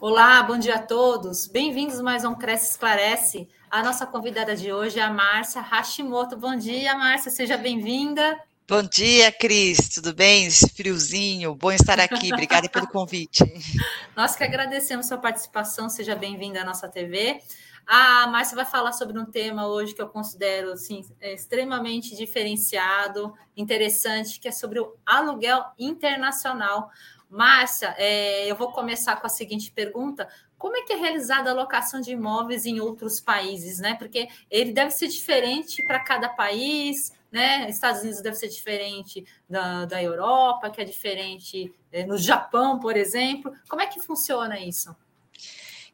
Olá, bom dia a todos. Bem-vindos mais a um Cresce Esclarece. A nossa convidada de hoje é a Márcia Hashimoto. Bom dia, Márcia, seja bem-vinda. Bom dia, Cris. Tudo bem? Esse friozinho. Bom estar aqui. Obrigada pelo convite. Nós que agradecemos sua participação. Seja bem-vinda à nossa TV. A Márcia vai falar sobre um tema hoje que eu considero assim, extremamente diferenciado, interessante, que é sobre o aluguel internacional. Márcia, é, eu vou começar com a seguinte pergunta: como é que é realizada a locação de imóveis em outros países, né? Porque ele deve ser diferente para cada país, né? Estados Unidos deve ser diferente da, da Europa, que é diferente é, no Japão, por exemplo. Como é que funciona isso?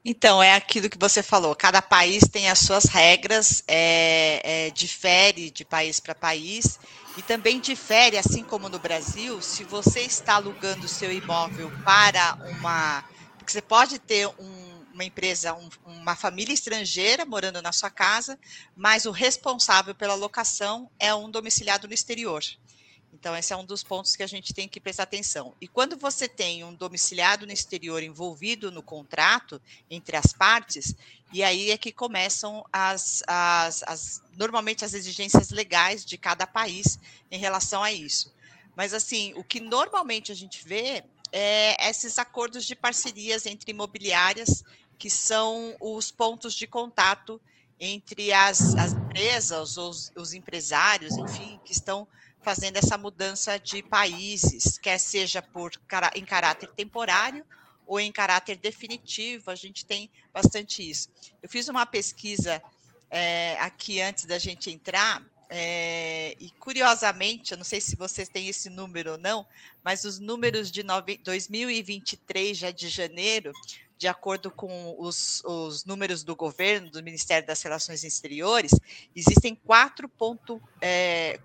Então, é aquilo que você falou, cada país tem as suas regras, é, é, difere de país para país, e também difere, assim como no Brasil, se você está alugando seu imóvel para uma. Porque você pode ter um uma empresa, um, uma família estrangeira morando na sua casa, mas o responsável pela locação é um domiciliado no exterior. Então, esse é um dos pontos que a gente tem que prestar atenção. E quando você tem um domiciliado no exterior envolvido no contrato entre as partes, e aí é que começam as, as, as normalmente as exigências legais de cada país em relação a isso. Mas assim, o que normalmente a gente vê é esses acordos de parcerias entre imobiliárias que são os pontos de contato entre as, as empresas, os, os empresários, enfim, que estão fazendo essa mudança de países, quer seja por em caráter temporário ou em caráter definitivo, a gente tem bastante isso. Eu fiz uma pesquisa é, aqui antes da gente entrar, é, e curiosamente, eu não sei se vocês têm esse número ou não, mas os números de 2023, já de janeiro, de acordo com os, os, números do governo, do Ministério das Relações Exteriores, existem 4,4 é,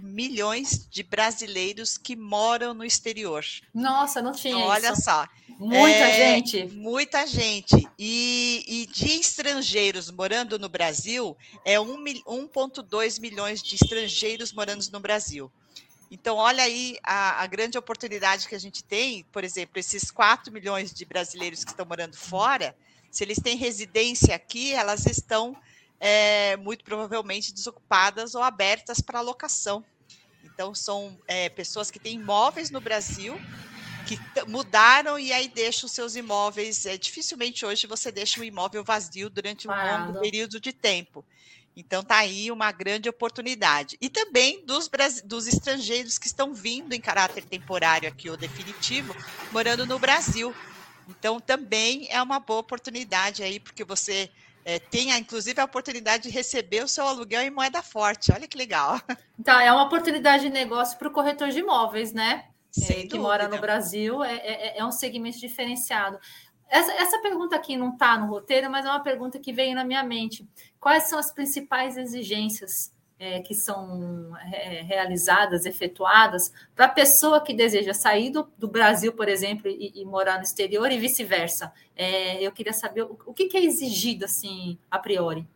milhões de brasileiros que moram no exterior. Nossa, não tinha então, Olha só. Muita é, gente. Muita gente. E, e, de estrangeiros morando no Brasil, é 1,2 milhões de estrangeiros morando no Brasil. Então, olha aí a, a, grande oportunidade que a gente tem, por exemplo, esses 4 milhões de brasileiros que estão morando fora, se eles têm residência aqui, elas estão é, muito provavelmente desocupadas ou abertas para locação. Então, são é, pessoas que têm imóveis no Brasil, que mudaram e aí deixam seus imóveis. É, dificilmente hoje você deixa um imóvel vazio durante um longo período de tempo. Então está aí uma grande oportunidade. E também dos, dos estrangeiros que estão vindo em caráter temporário aqui ou definitivo, morando no Brasil. Então também é uma boa oportunidade aí, porque você é, tenha, inclusive, a oportunidade de receber o seu aluguel em moeda forte. Olha que legal. Então, é uma oportunidade de negócio para o corretor de imóveis, né? É, que mora no Brasil, é, é, é, um segmento diferenciado. Essa, essa pergunta aqui não está no roteiro, mas é uma pergunta que veio na minha mente. Quais são as principais exigências é, que são é, realizadas, efetuadas, para a pessoa que deseja sair do, do Brasil, por exemplo, e, e, morar no exterior e vice-versa? É, eu queria saber o, o que, que, é exigido, assim, a priori.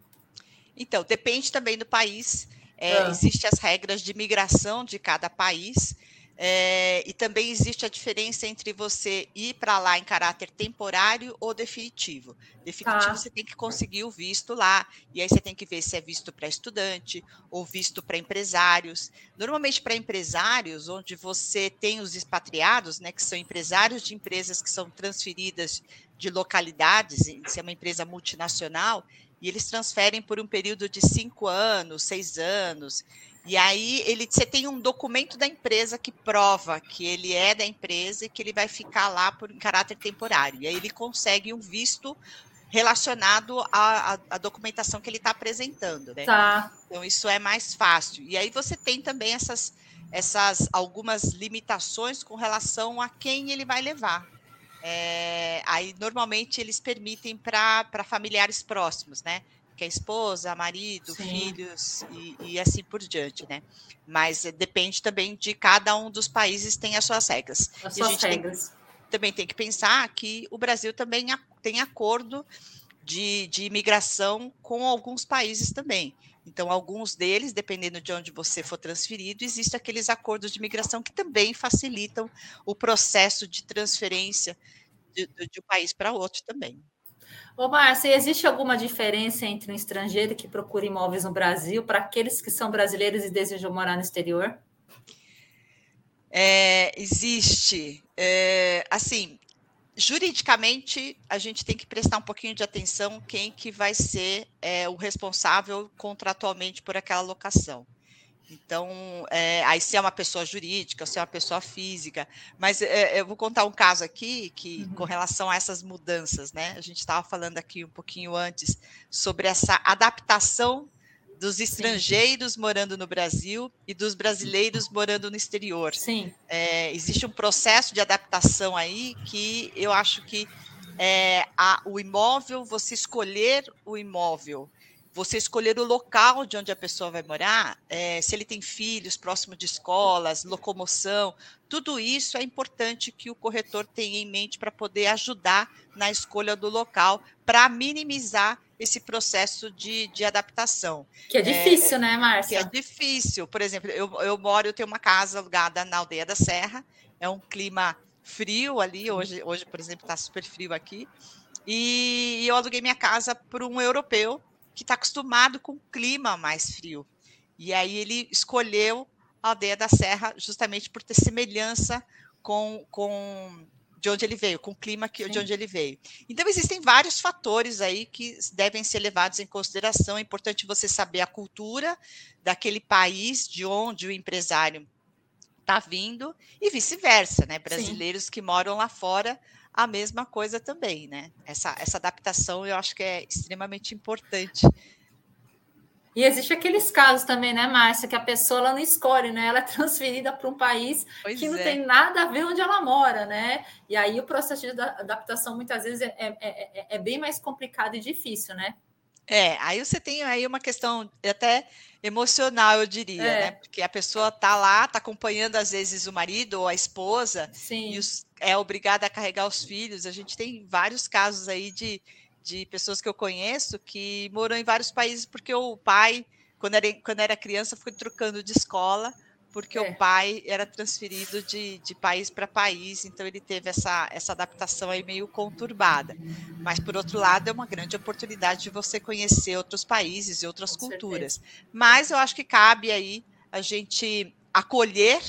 Então, depende também do país. É, ah. Existem as regras de migração de cada país. É, e também existe a diferença entre você ir para lá em caráter temporário ou definitivo. Definitivo, tá. você tem que conseguir o visto lá, e aí você tem que ver se é visto para estudante ou visto para empresários. Normalmente, para empresários, onde você tem os expatriados, né, que são empresários de empresas que são transferidas de localidades, se é uma empresa multinacional, e eles transferem por um período de cinco anos, seis anos. E aí ele, você tem um documento da empresa que prova que ele é da empresa e que ele vai ficar lá por caráter temporário. E aí ele consegue um visto relacionado à, à documentação que ele está apresentando, né? Tá. Então isso é mais fácil. E aí você tem também essas, essas algumas limitações com relação a quem ele vai levar. É, aí normalmente eles permitem para familiares próximos, né? Que é esposa, marido, Sim. filhos e, e, assim por diante, né? Mas depende também de cada um dos países tem as suas regras. As suas regras. Tem, também tem que pensar que o Brasil também tem acordo de, de imigração com alguns países também. Então, alguns deles, dependendo de onde você for transferido, existem aqueles acordos de imigração que também facilitam o processo de transferência de, de um país para outro também. Ô, Márcia, existe alguma diferença entre um estrangeiro que procura imóveis no Brasil para aqueles que são brasileiros e desejam morar no exterior? É, existe. É, assim, juridicamente, a gente tem que prestar um pouquinho de atenção quem que vai ser é, o responsável contratualmente por aquela locação. Então, é, aí se é uma pessoa jurídica, se é uma pessoa física, mas é, eu vou contar um caso aqui que, uhum. com relação a essas mudanças, né? A gente estava falando aqui um pouquinho antes sobre essa adaptação dos estrangeiros Sim. morando no Brasil e dos brasileiros morando no exterior. Sim. É, existe um processo de adaptação aí que eu acho que é, a, o imóvel, você escolher o imóvel você escolher o local de onde a pessoa vai morar, é, se ele tem filhos próximo de escolas, locomoção, tudo isso é importante que o corretor tenha em mente para poder ajudar na escolha do local, para minimizar esse processo de, de adaptação. Que é difícil, é, né, Márcia? Que é difícil. Por exemplo, eu, eu moro, eu tenho uma casa alugada na aldeia da Serra, é um clima frio ali, hoje, hoje por exemplo, está super frio aqui, e eu aluguei minha casa para um europeu que está acostumado com o clima mais frio. E aí ele escolheu a aldeia da Serra justamente por ter semelhança com, com de onde ele veio, com o clima que, de onde ele veio. Então, existem vários fatores aí que devem ser levados em consideração. É importante você saber a cultura daquele país de onde o empresário está vindo e vice-versa, né? Brasileiros Sim. que moram lá fora a mesma coisa também, né? Essa, essa adaptação eu acho que é extremamente importante. E existe aqueles casos também, né, Márcia, que a pessoa ela não escolhe, né? Ela é transferida para um país pois que não é. tem nada a ver onde ela mora, né? E aí o processo de adaptação muitas vezes é, é, é, é bem mais complicado e difícil, né? É, aí você tem aí uma questão até emocional, eu diria, é. né? Porque a pessoa tá lá, tá acompanhando às vezes o marido ou a esposa Sim. e os, é obrigada a carregar os filhos. A gente tem vários casos aí de, de pessoas que eu conheço que moram em vários países porque o pai, quando era, quando era criança, foi trocando de escola porque é. o pai era transferido de, de país para país, então ele teve essa, essa adaptação aí meio conturbada. Mas, por outro lado, é uma grande oportunidade de você conhecer outros países e outras Com culturas. Certeza. Mas eu acho que cabe aí a gente acolher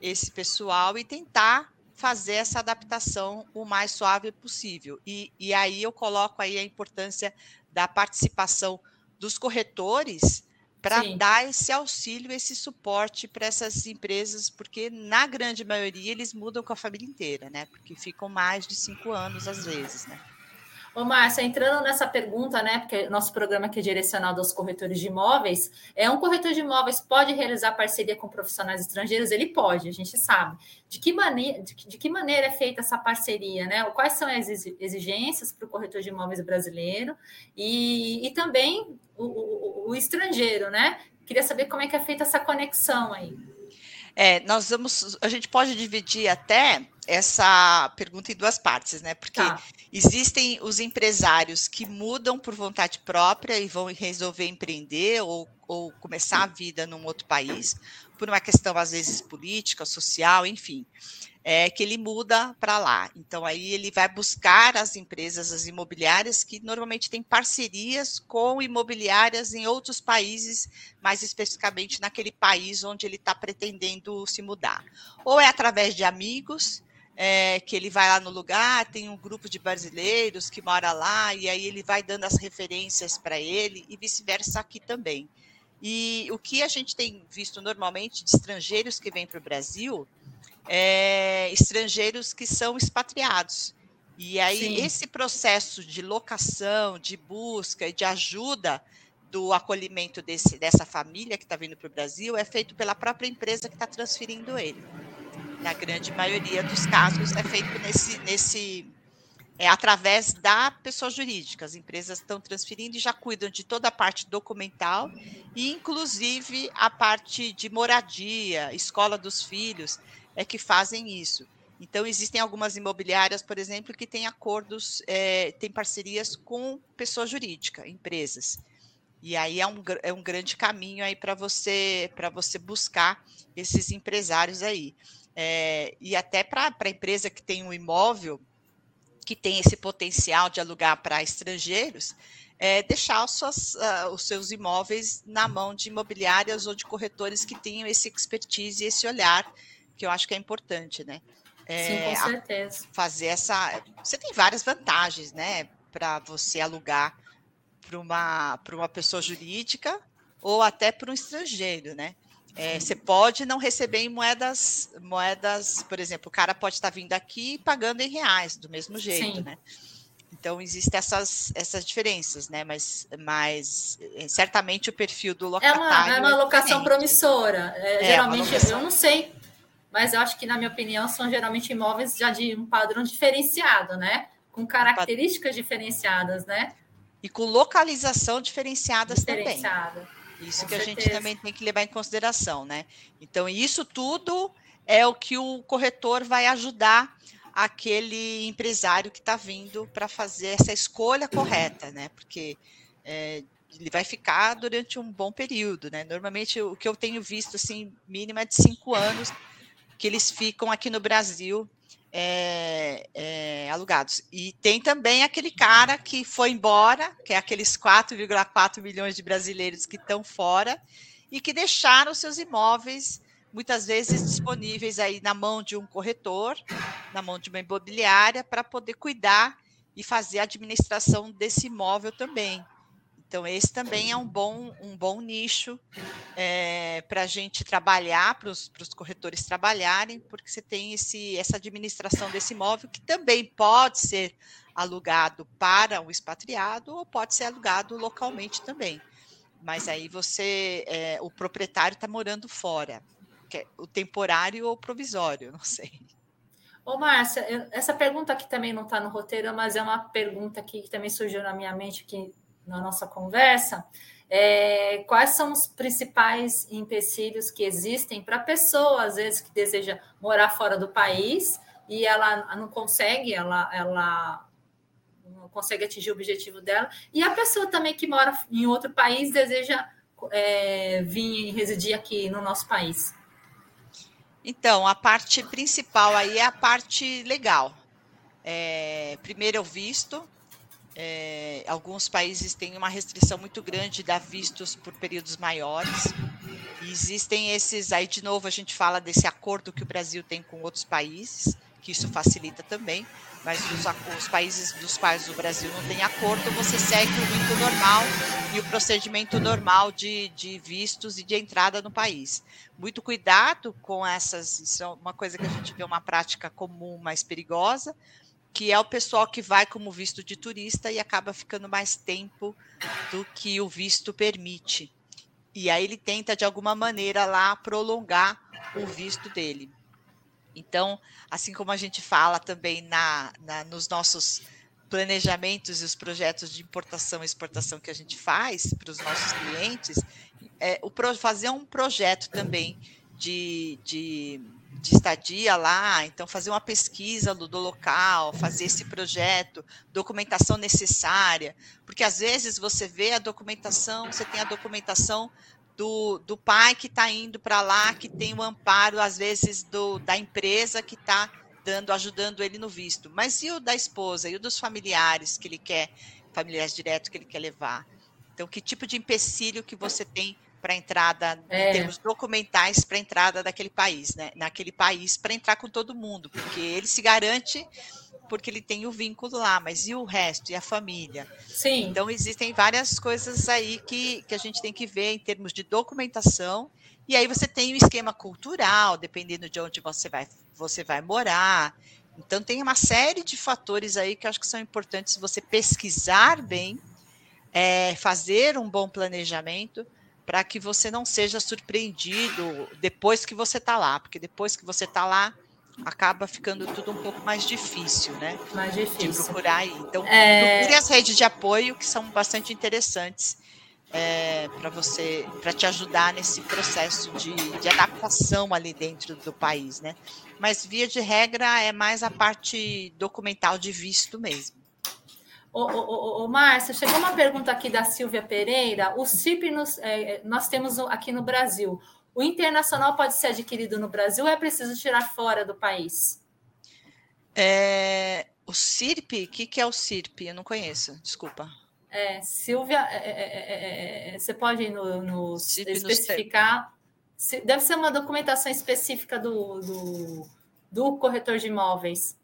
esse pessoal e tentar fazer essa adaptação o mais suave possível. E, e aí eu coloco aí a importância da participação dos corretores para dar esse auxílio, esse suporte para essas empresas, porque na grande maioria eles mudam com a família inteira, né? Porque ficam mais de cinco anos às vezes, né? Ô, Márcia, entrando nessa pergunta, né? Porque nosso programa aqui é direcionado aos corretores de imóveis, é um corretor de imóveis pode realizar parceria com profissionais estrangeiros? Ele pode, a gente sabe. De que maneira, de, de que maneira é feita essa parceria, né? Quais são as exigências para o corretor de imóveis brasileiro e, e também o, o, o estrangeiro, né? Queria saber como é que é feita essa conexão aí. É, nós vamos, a gente pode dividir até essa pergunta em duas partes, né? Porque tá. existem os empresários que mudam por vontade própria e vão resolver empreender ou, ou começar a vida num outro país, por uma questão, às vezes, política, social, enfim é que ele muda para lá. Então, aí ele vai buscar as empresas, as imobiliárias, que normalmente têm parcerias com imobiliárias em outros países, mais especificamente naquele país onde ele está pretendendo se mudar. Ou é através de amigos, é, que ele vai lá no lugar, tem um grupo de brasileiros que mora lá, e aí ele vai dando as referências para ele, e vice-versa aqui também. E o que a gente tem visto normalmente de estrangeiros que vêm para o Brasil é, estrangeiros que são expatriados. E aí, Sim. esse processo de locação, de busca e de ajuda do acolhimento desse, dessa família que está vindo para o Brasil é feito pela própria empresa que está transferindo ele. Na grande maioria dos casos, é feito nesse, nesse é, através da pessoa jurídica. As empresas estão transferindo e já cuidam de toda a parte documental e, inclusive, a parte de moradia, escola dos filhos é que fazem isso. Então, existem algumas imobiliárias, por exemplo, que têm acordos, é, têm parcerias com pessoa jurídica, empresas. E aí é um, é um grande caminho aí para você para você buscar esses empresários aí. É, e até para a empresa que tem um imóvel, que tem esse potencial de alugar para estrangeiros, é, deixar os, suas, uh, os, seus imóveis na mão de imobiliárias ou de corretores que tenham esse expertise e esse olhar, que eu acho que é importante, né? É, Sim, com certeza. Fazer essa. Você tem várias vantagens, né? Para você alugar para uma, uma pessoa jurídica ou até para um estrangeiro, né? É, você pode não receber em moedas, moedas, por exemplo, o cara pode estar vindo aqui pagando em reais, do mesmo jeito, Sim. né? Então existem essas, essas diferenças, né? Mas, mas eh, certamente o perfil do locatário é uma, é uma locação é promissora. É, é geralmente eu não sei, mas eu acho que na minha opinião são geralmente imóveis já de um padrão diferenciado, né? Com características diferenciadas, né? E com localização diferenciadas Diferenciada. também. Isso que a gente também tem que levar em consideração, né? Então, isso tudo é o que o corretor vai ajudar aquele empresário que está vindo para fazer essa escolha correta, né? Porque é, ele vai ficar durante um bom período, né? Normalmente o que eu tenho visto, assim, mínimo é de cinco anos que eles ficam aqui no Brasil é, é, alugados. E tem também aquele cara que foi embora, que é aqueles 4,4 milhões de brasileiros que estão fora e que deixaram seus imóveis muitas vezes disponíveis aí na mão de um corretor, na mão de uma imobiliária, para poder cuidar e fazer a administração desse imóvel também. Então, esse também é um bom, um bom nicho é, para a gente trabalhar, para os corretores trabalharem, porque você tem esse, essa administração desse imóvel que também pode ser alugado para o expatriado ou pode ser alugado localmente também. Mas aí você, é, o proprietário está morando fora, é o temporário ou provisório, não sei. Ô, Márcia, essa pergunta aqui também não está no roteiro, mas é uma pergunta que também surgiu na minha mente, que na nossa conversa, é, quais são os principais empecilhos que existem para a pessoa, às vezes, que deseja morar fora do país e ela não consegue, ela, ela não consegue atingir o objetivo dela, e a pessoa também que mora em outro país deseja é, vir residir aqui no nosso país. Então, a parte principal aí é a parte legal. É, primeiro é o visto, é, alguns países têm uma restrição muito grande de dar vistos por períodos maiores. E existem esses, aí de novo a gente fala desse acordo que o Brasil tem com outros países, que isso facilita também, mas os, os países dos quais o Brasil não tem acordo, você segue o rito normal e o procedimento normal de, de vistos e de entrada no país. Muito cuidado com essas, isso é uma coisa que a gente vê uma prática comum, mais perigosa, que é o pessoal que vai como visto de turista e acaba ficando mais tempo do que o visto permite. E aí ele tenta, de alguma maneira, lá prolongar o visto dele. Então, assim como a gente fala também na, na nos nossos planejamentos e os projetos de importação e exportação que a gente faz para os nossos clientes, é, o, fazer um projeto também de, de de estadia lá, então fazer uma pesquisa do, do, local, fazer esse projeto, documentação necessária, porque às vezes você vê a documentação, você tem a documentação do, do pai que está indo para lá, que tem o amparo, às vezes, do, da empresa que está dando, ajudando ele no visto. Mas e o da esposa, e o dos familiares que ele quer, familiares diretos que ele quer levar? Então, que tipo de empecilho que você tem para entrada, é. em termos documentais, para entrada daquele país, né? Naquele país, para entrar com todo mundo, porque ele se garante porque ele tem o vínculo lá, mas e o resto, e a família? Sim. Então, existem várias coisas aí que, que a gente tem que ver em termos de documentação, e aí você tem o esquema cultural, dependendo de onde você vai, você vai morar. Então, tem uma série de fatores aí que eu acho que são importantes você pesquisar bem, é, fazer um bom planejamento, para que você não seja surpreendido depois que você está lá, porque depois que você está lá, acaba ficando tudo um pouco mais difícil, né? Mais difícil. De procurar aí. Então, é... procure as redes de apoio que são bastante interessantes é, para você, para te ajudar nesse processo de, de adaptação ali dentro do país, né? Mas via de regra é mais a parte documental de visto mesmo. Ô, ô, ô, Márcia, chegou uma pergunta aqui da Silvia Pereira. O CIP nos, é, é, nós temos aqui no Brasil. O internacional pode ser adquirido no Brasil ou é preciso tirar fora do país? É, O CIRP? O que, que é o CIRP? Eu não conheço, desculpa. É, Silvia, é, é, é, você pode no, no especificar. Deve ser uma documentação específica do, do, do corretor de imóveis.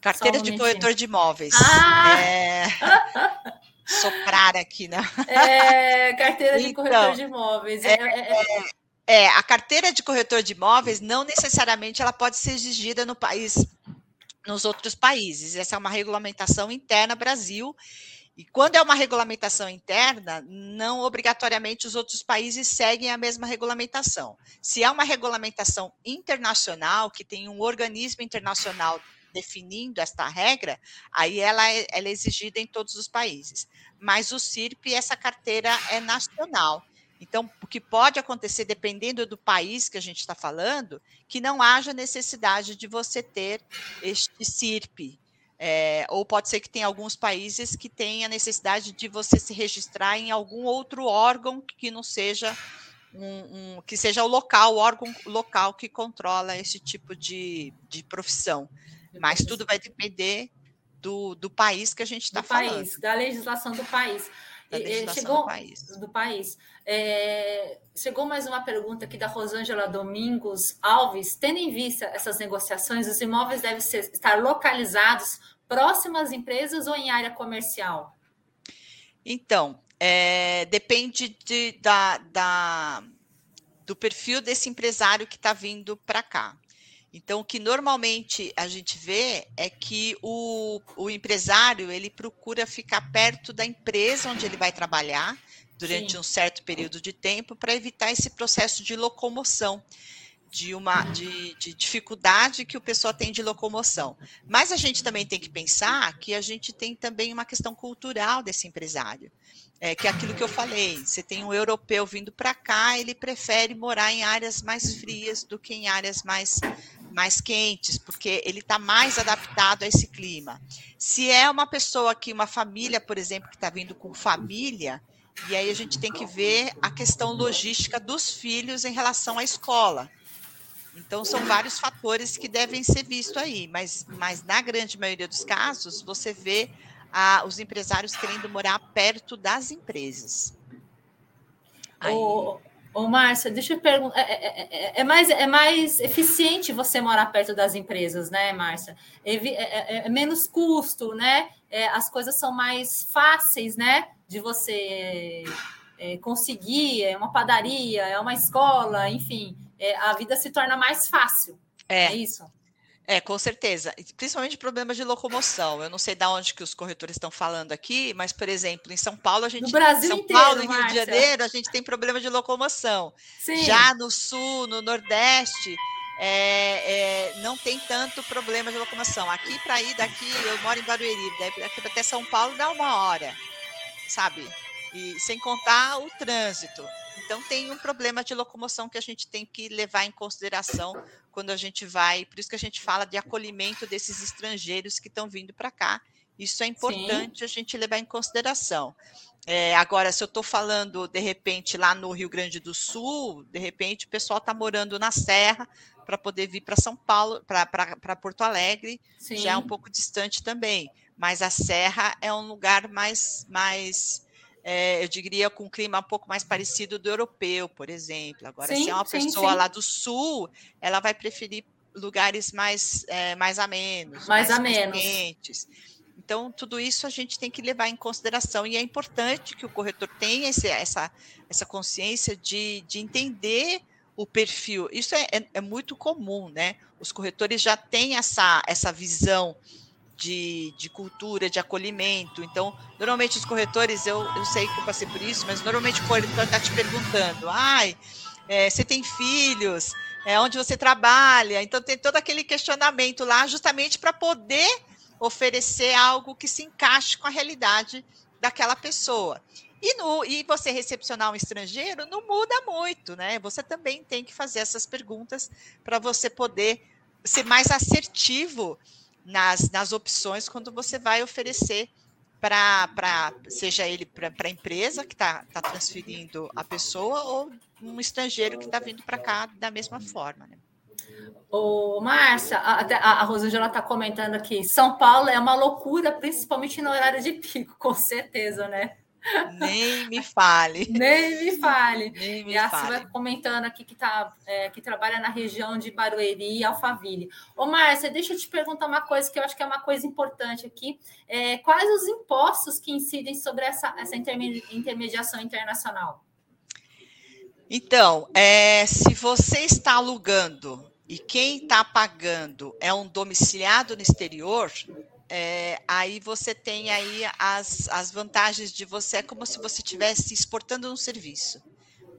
Carteira de corretor de imóveis. Ah! É... Soprar aqui, né? É, carteira de então, corretor de imóveis. É, é, é, a carteira de corretor de imóveis não necessariamente ela pode ser exigida no país, nos outros países. Essa é uma regulamentação interna Brasil. E quando é uma regulamentação interna, não obrigatoriamente os outros países seguem a mesma regulamentação. Se é uma regulamentação internacional, que tem um organismo internacional definindo esta regra, aí ela é, ela é exigida em todos os países. Mas o CIRP, essa carteira é nacional. Então, o que pode acontecer, dependendo do país que a gente está falando, que não haja necessidade de você ter este CIRP. É, ou pode ser que tenha alguns países que tenha necessidade de você se registrar em algum outro órgão que não seja um, um, que seja o local, o órgão local que controla esse tipo de, de profissão. Mas tudo vai depender do, do país que a gente está falando. País, da legislação do país. Da legislação chegou, do país. Do país. É, chegou mais uma pergunta aqui da Rosângela Domingos Alves. Tendo em vista essas negociações, os imóveis devem ser, estar localizados próximos às empresas ou em área comercial? Então, é, depende de, da, da, do perfil desse empresário que está vindo para cá. Então, o que normalmente a gente vê é que o, o empresário ele procura ficar perto da empresa onde ele vai trabalhar durante Sim. um certo período de tempo para evitar esse processo de locomoção de uma de, de, dificuldade que o pessoal tem de locomoção. Mas a gente também tem que pensar que a gente tem também uma questão cultural desse empresário. É, que é aquilo que eu falei, você tem um europeu vindo para cá, ele prefere morar em áreas mais frias do que em áreas mais mais quentes, porque ele está mais adaptado a esse clima. Se é uma pessoa que, uma família, por exemplo, que está vindo com família, e aí a gente tem que ver a questão logística dos filhos em relação à escola. Então, são vários fatores que devem ser vistos aí, mas, mas na grande maioria dos casos, você vê ah, os empresários querendo morar perto das empresas. Aí... Ô, Márcia, deixa eu perguntar. É, é, é, é, mais, é mais eficiente você morar perto das empresas, né, Márcia? É, é, é menos custo, né? as coisas são mais fáceis, né? De você conseguir. É uma padaria, é uma escola, enfim. a vida se torna mais fácil. É, isso? É, com certeza. Principalmente problemas de locomoção. Eu não sei de onde que os corretores estão falando aqui, mas, por exemplo, em São Paulo, a gente. No Brasil São inteiro, Paulo e Rio de Janeiro, a gente tem problema de locomoção. Sim. Já no sul, no Nordeste, é, é, não tem tanto problema de locomoção. Aqui, para ir daqui, eu moro em Barueri, daqui até São Paulo dá uma hora, sabe? E sem contar o trânsito. Então, tem um problema de locomoção que a gente tem que levar em consideração quando a gente vai, por isso que a gente fala de acolhimento desses estrangeiros que estão vindo para cá. Isso é importante Sim. a gente levar em consideração. É, agora, se eu estou falando, de repente, lá no Rio Grande do Sul, de repente o pessoal está morando na Serra para poder vir para São Paulo, para Porto Alegre, Sim. já é um pouco distante também. Mas a Serra é um lugar mais, mais é, eu diria, com um clima um pouco mais parecido do europeu, por exemplo. Agora, sim, se é uma sim, pessoa sim. lá do sul, ela vai preferir lugares mais, é, mais amenos, mais, mais amenos. quentes. Então, tudo isso a gente tem que levar em consideração e é importante que o corretor tenha esse, essa, essa consciência de, de entender o perfil. Isso é, é, é muito comum, né? Os corretores já têm essa, essa visão de, de cultura, de acolhimento. Então, normalmente os corretores, eu, eu sei que eu passei por isso, mas normalmente o corretor está te perguntando: ai, é, você tem filhos? É, onde você trabalha? Então, tem todo aquele questionamento lá, justamente para poder oferecer algo que se encaixe com a realidade daquela pessoa. E, no, e você recepcionar um estrangeiro não muda muito, né? Você também tem que fazer essas perguntas para você poder ser mais assertivo nas, nas opções quando você vai oferecer para, seja ele para a empresa que está tá transferindo a pessoa ou um estrangeiro que está vindo para cá da mesma forma. Né? Ô, Márcia, a, a Rosângela está comentando aqui, São Paulo é uma loucura, principalmente no horário de pico, com certeza, né? Nem me fale. Nem me fale. Nem me e a. Silvia comentando aqui que, tá, é, que trabalha na região de Barueri e Alphaville. Ô, Márcia, deixa eu te perguntar uma coisa que eu acho que é uma coisa importante aqui. É, quais os impostos que incidem sobre essa, essa intermediação internacional? Então, é, se você está alugando e quem está pagando é um domiciliado no exterior, é, aí você tem aí as, as vantagens de você, é como se você estivesse exportando um serviço,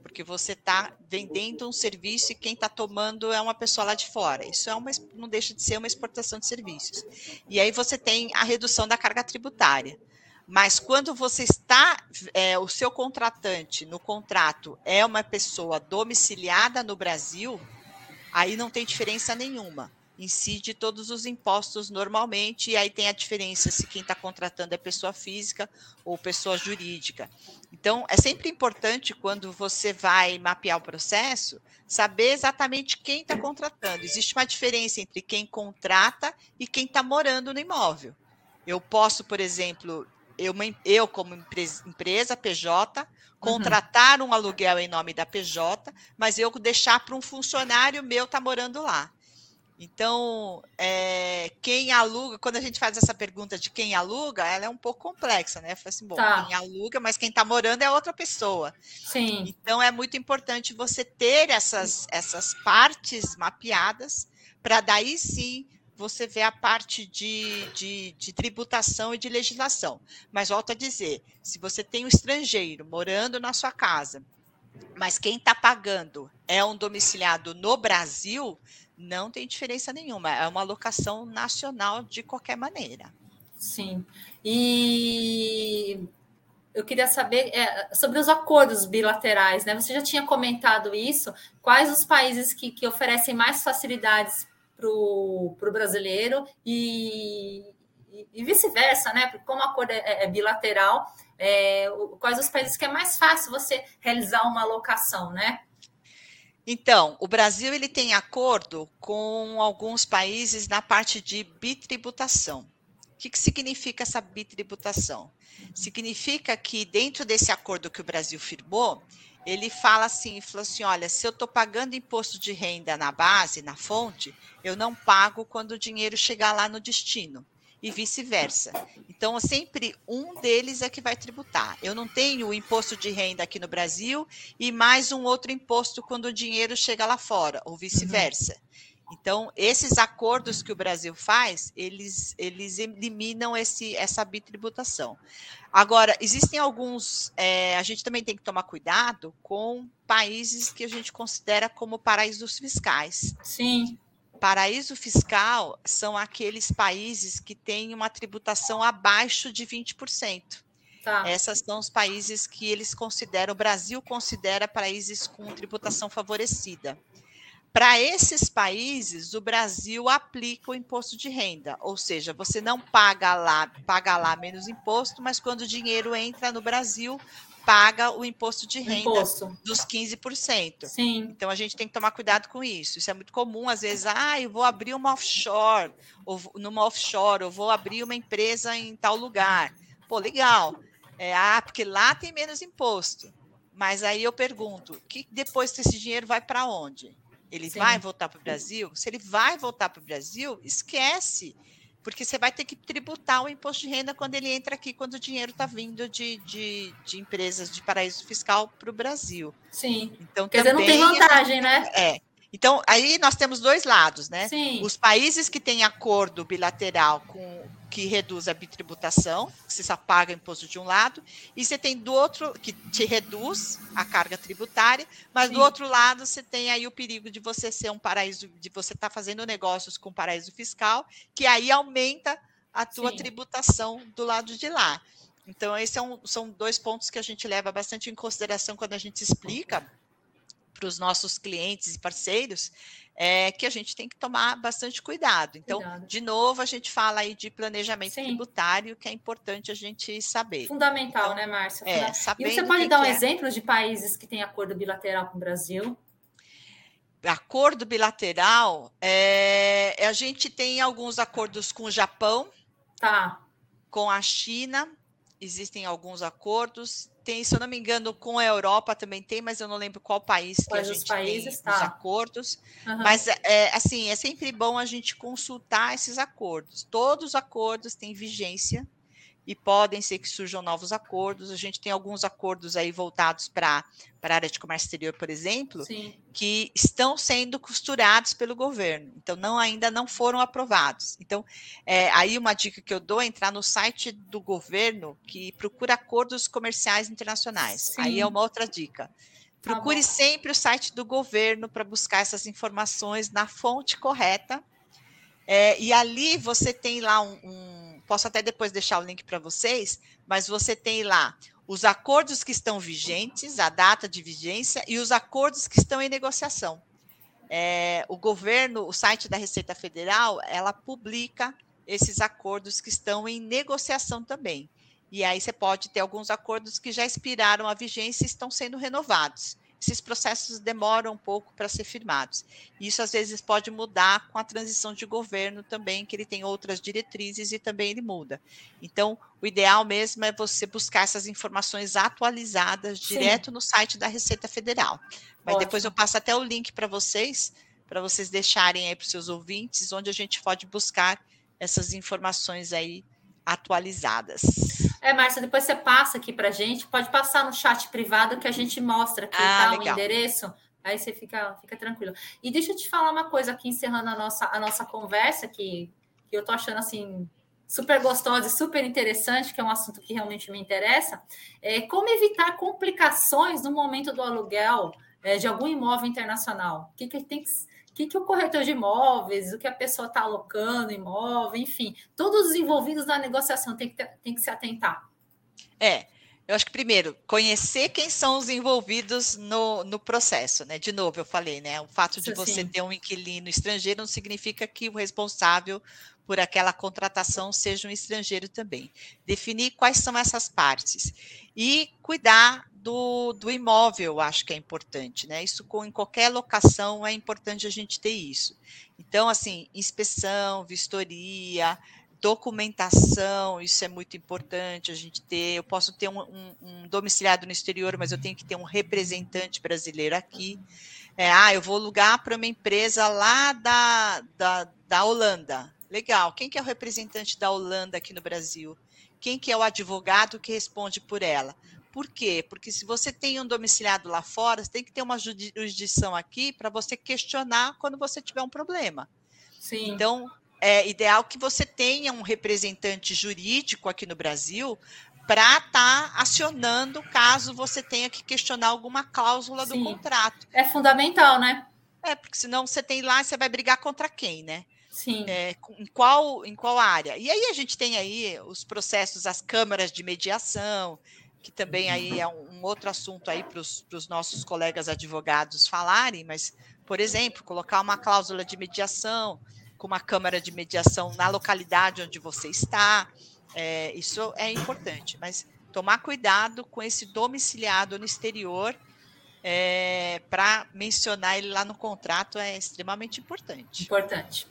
porque você está vendendo um serviço e quem está tomando é uma pessoa lá de fora. Isso é uma, não deixa de ser uma exportação de serviços. E aí você tem a redução da carga tributária. Mas quando você está, é, o seu contratante no contrato é uma pessoa domiciliada no Brasil, aí não tem diferença nenhuma. Incide todos os impostos normalmente, e aí tem a diferença se quem está contratando é pessoa física ou pessoa jurídica. Então, é sempre importante, quando você vai mapear o processo, saber exatamente quem está contratando. Existe uma diferença entre quem contrata e quem está morando no imóvel. Eu posso, por exemplo, eu, eu como empresa, empresa PJ, uhum. contratar uhum. um aluguel em nome da PJ, mas eu deixar para um funcionário meu estar tá morando lá. Então, é, quem aluga, quando a gente faz essa pergunta de quem aluga, ela é um pouco complexa, né? Fala assim, bom, tá. quem aluga, mas quem está morando é outra pessoa. Sim. Então, é muito importante você ter essas, essas partes mapeadas, para daí sim você vê a parte de, de, de, tributação e de legislação. Mas volto a dizer: se você tem um estrangeiro morando na sua casa, mas quem está pagando é um domiciliado no Brasil, não tem diferença nenhuma. É uma alocação nacional de qualquer maneira. Sim. E eu queria saber é, sobre os acordos bilaterais, né? Você já tinha comentado isso. Quais os países que, que oferecem mais facilidades para o brasileiro e, e, vice-versa, né? Porque como o acordo é, é bilateral, é, quais os países que é mais fácil você realizar uma alocação, né? Então, o Brasil ele tem acordo com alguns países na parte de bitributação. O que, que significa essa bitributação? Significa que dentro desse acordo que o Brasil firmou, ele fala assim, falou assim, olha, se eu estou pagando imposto de renda na base, na fonte, eu não pago quando o dinheiro chegar lá no destino e vice-versa. Então, sempre um deles é que vai tributar. Eu não tenho o imposto de renda aqui no Brasil e mais um outro imposto quando o dinheiro chega lá fora, ou vice-versa. Uhum. Então, esses acordos que o Brasil faz, eles, eles eliminam esse, essa bitributação. Agora, existem alguns. É, a gente também tem que tomar cuidado com países que a gente considera como paraísos fiscais. Sim. Paraíso fiscal são aqueles países que têm uma tributação abaixo de 20%. Tá. Essas são os países que eles consideram, o Brasil considera países com tributação favorecida. Para esses países, o Brasil aplica o imposto de renda, ou seja, você não paga lá, paga lá menos imposto, mas quando o dinheiro entra no Brasil, paga o imposto de renda imposto. dos 15%. Sim. Então a gente tem que tomar cuidado com isso. Isso é muito comum, às vezes, ah, eu vou abrir uma offshore, ou numa offshore, eu vou abrir uma empresa em tal lugar. Pô, legal. É, ah, porque lá tem menos imposto. Mas aí eu pergunto, que depois desse dinheiro vai para onde? Ele Sim. vai voltar para o Brasil? Se ele vai voltar para o Brasil, esquece, porque você vai ter que tributar o imposto de renda quando ele entra aqui, quando o dinheiro está vindo de, de, de, empresas de paraíso fiscal para o Brasil. Sim. Então, Quer dizer, não tem vantagem, né? É. Então, aí nós temos dois lados, né? Sim. Os países que têm acordo bilateral com que reduz a bitributação, você só paga imposto de um lado, e você tem do outro, que te reduz a carga tributária, mas Sim. do outro lado você tem aí o perigo de você ser um paraíso, de você estar tá fazendo negócios com paraíso fiscal, que aí aumenta a tua Sim. tributação do lado de lá. Então, esses são, são dois pontos que a gente leva bastante em consideração quando a gente explica para os nossos clientes e parceiros, é que a gente tem que tomar bastante cuidado. Então, cuidado. de novo, a gente fala aí de planejamento Sim. tributário, que é importante a gente saber. Fundamental, então, né, Márcia? É, e você pode dar um é. exemplo de países que têm acordo bilateral com o Brasil? acordo bilateral, é, a gente tem alguns acordos com o Japão, tá. com a China, existem alguns acordos. Tem, se eu não me engano, com a Europa também tem, mas eu não lembro qual país que a gente tem tá. os acordos. Uhum. Mas, é, assim, é sempre bom a gente consultar esses acordos. Todos os acordos têm vigência e podem ser que surjam novos acordos. A gente tem alguns acordos aí voltados para a área de comércio exterior, por exemplo, Sim. que estão sendo costurados pelo governo. Então, não ainda não foram aprovados. Então, é, aí uma dica que eu dou é entrar no site do governo que procura acordos comerciais internacionais. Sim. Aí é uma outra dica. Tá Procure tá sempre o site do governo para buscar essas informações na fonte correta. É, e ali você tem lá um, um posso até depois deixar o link para vocês, mas você tem lá os acordos que estão vigentes, a data de vigência e os acordos que estão em negociação. É, o governo, o site da Receita Federal, ela publica esses acordos que estão em negociação também. E aí você pode ter alguns acordos que já expiraram a vigência e estão sendo renovados esses processos demoram um pouco para ser firmados. Isso às vezes pode mudar com a transição de governo também, que ele tem outras diretrizes e também ele muda. Então, o ideal mesmo é você buscar essas informações atualizadas direto Sim. no site da Receita Federal. Mas Ótimo. depois eu passo até o link para vocês, para vocês deixarem aí para os seus ouvintes, onde a gente pode buscar essas informações aí atualizadas. É, Márcia, depois você passa aqui para gente, pode passar no chat privado que a gente mostra aqui ah, tá, o endereço. Aí você fica, fica tranquilo. E deixa eu te falar uma coisa aqui, encerrando a nossa, a nossa conversa, que, que eu tô achando assim super gostosa e super interessante, que é um assunto que realmente me interessa. É como evitar complicações no momento do aluguel é, de algum imóvel internacional? O que, que tem que o que, que o corretor de imóveis, o que a pessoa está alocando, imóvel, enfim, todos os envolvidos na negociação tem que, tem que se atentar. É, eu acho que primeiro, conhecer quem são os envolvidos no, no processo, né? De novo, eu falei, né? O fato de Isso você sim. ter um inquilino estrangeiro não significa que o responsável por aquela contratação seja um estrangeiro também. Definir quais são essas partes e cuidar do, do imóvel, acho que é importante, né? Isso com, em qualquer locação é importante a gente ter isso. Então, assim, inspeção, vistoria, documentação, isso é muito importante a gente ter. Eu posso ter um, um, um domiciliado no exterior, mas eu tenho que ter um representante brasileiro aqui. É, ah, eu vou alugar para uma empresa lá da, da, da Holanda. Legal. Quem que é o representante da Holanda aqui no Brasil? Quem que é o advogado que responde por ela? Por quê? Porque se você tem um domiciliado lá fora, você tem que ter uma jurisdição aqui para você questionar quando você tiver um problema. Sim. Então, é ideal que você tenha um representante jurídico aqui no Brasil para estar tá acionando caso você tenha que questionar alguma cláusula Sim. do contrato. É fundamental, né? É, porque senão você tem lá, você vai brigar contra quem, né? Sim. É, em, qual, em qual área? E aí a gente tem aí os processos, as câmaras de mediação, que também aí é um, um outro assunto aí para os nossos colegas advogados falarem, mas, por exemplo, colocar uma cláusula de mediação com uma câmara de mediação na localidade onde você está, é, isso é importante, mas tomar cuidado com esse domiciliado no exterior é, para mencionar ele lá no contrato é extremamente importante. Importante.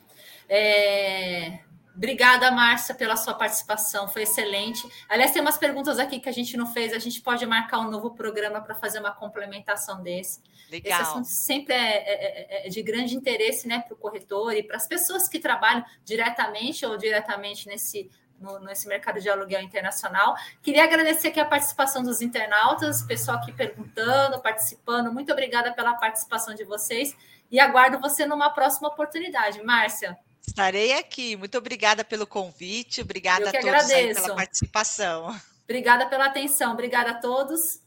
É, Obrigada, Márcia, pela sua participação, foi excelente. Aliás, tem umas perguntas aqui que a gente não fez, a gente pode marcar um novo programa para fazer uma complementação desse. Legal. Esse assunto sempre é, é, é, é de grande interesse né, para o corretor e para as pessoas que trabalham diretamente ou diretamente nesse, no, nesse mercado de aluguel internacional. Queria agradecer aqui a participação dos internautas, pessoal aqui perguntando, participando. Muito obrigada pela participação de vocês e aguardo você numa próxima oportunidade. Márcia. Estarei aqui. Muito obrigada pelo convite. Obrigada a todos pela participação. Obrigada pela atenção. Obrigada a todos.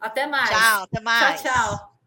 Até mais. Tchau, até mais. Tchau, tchau.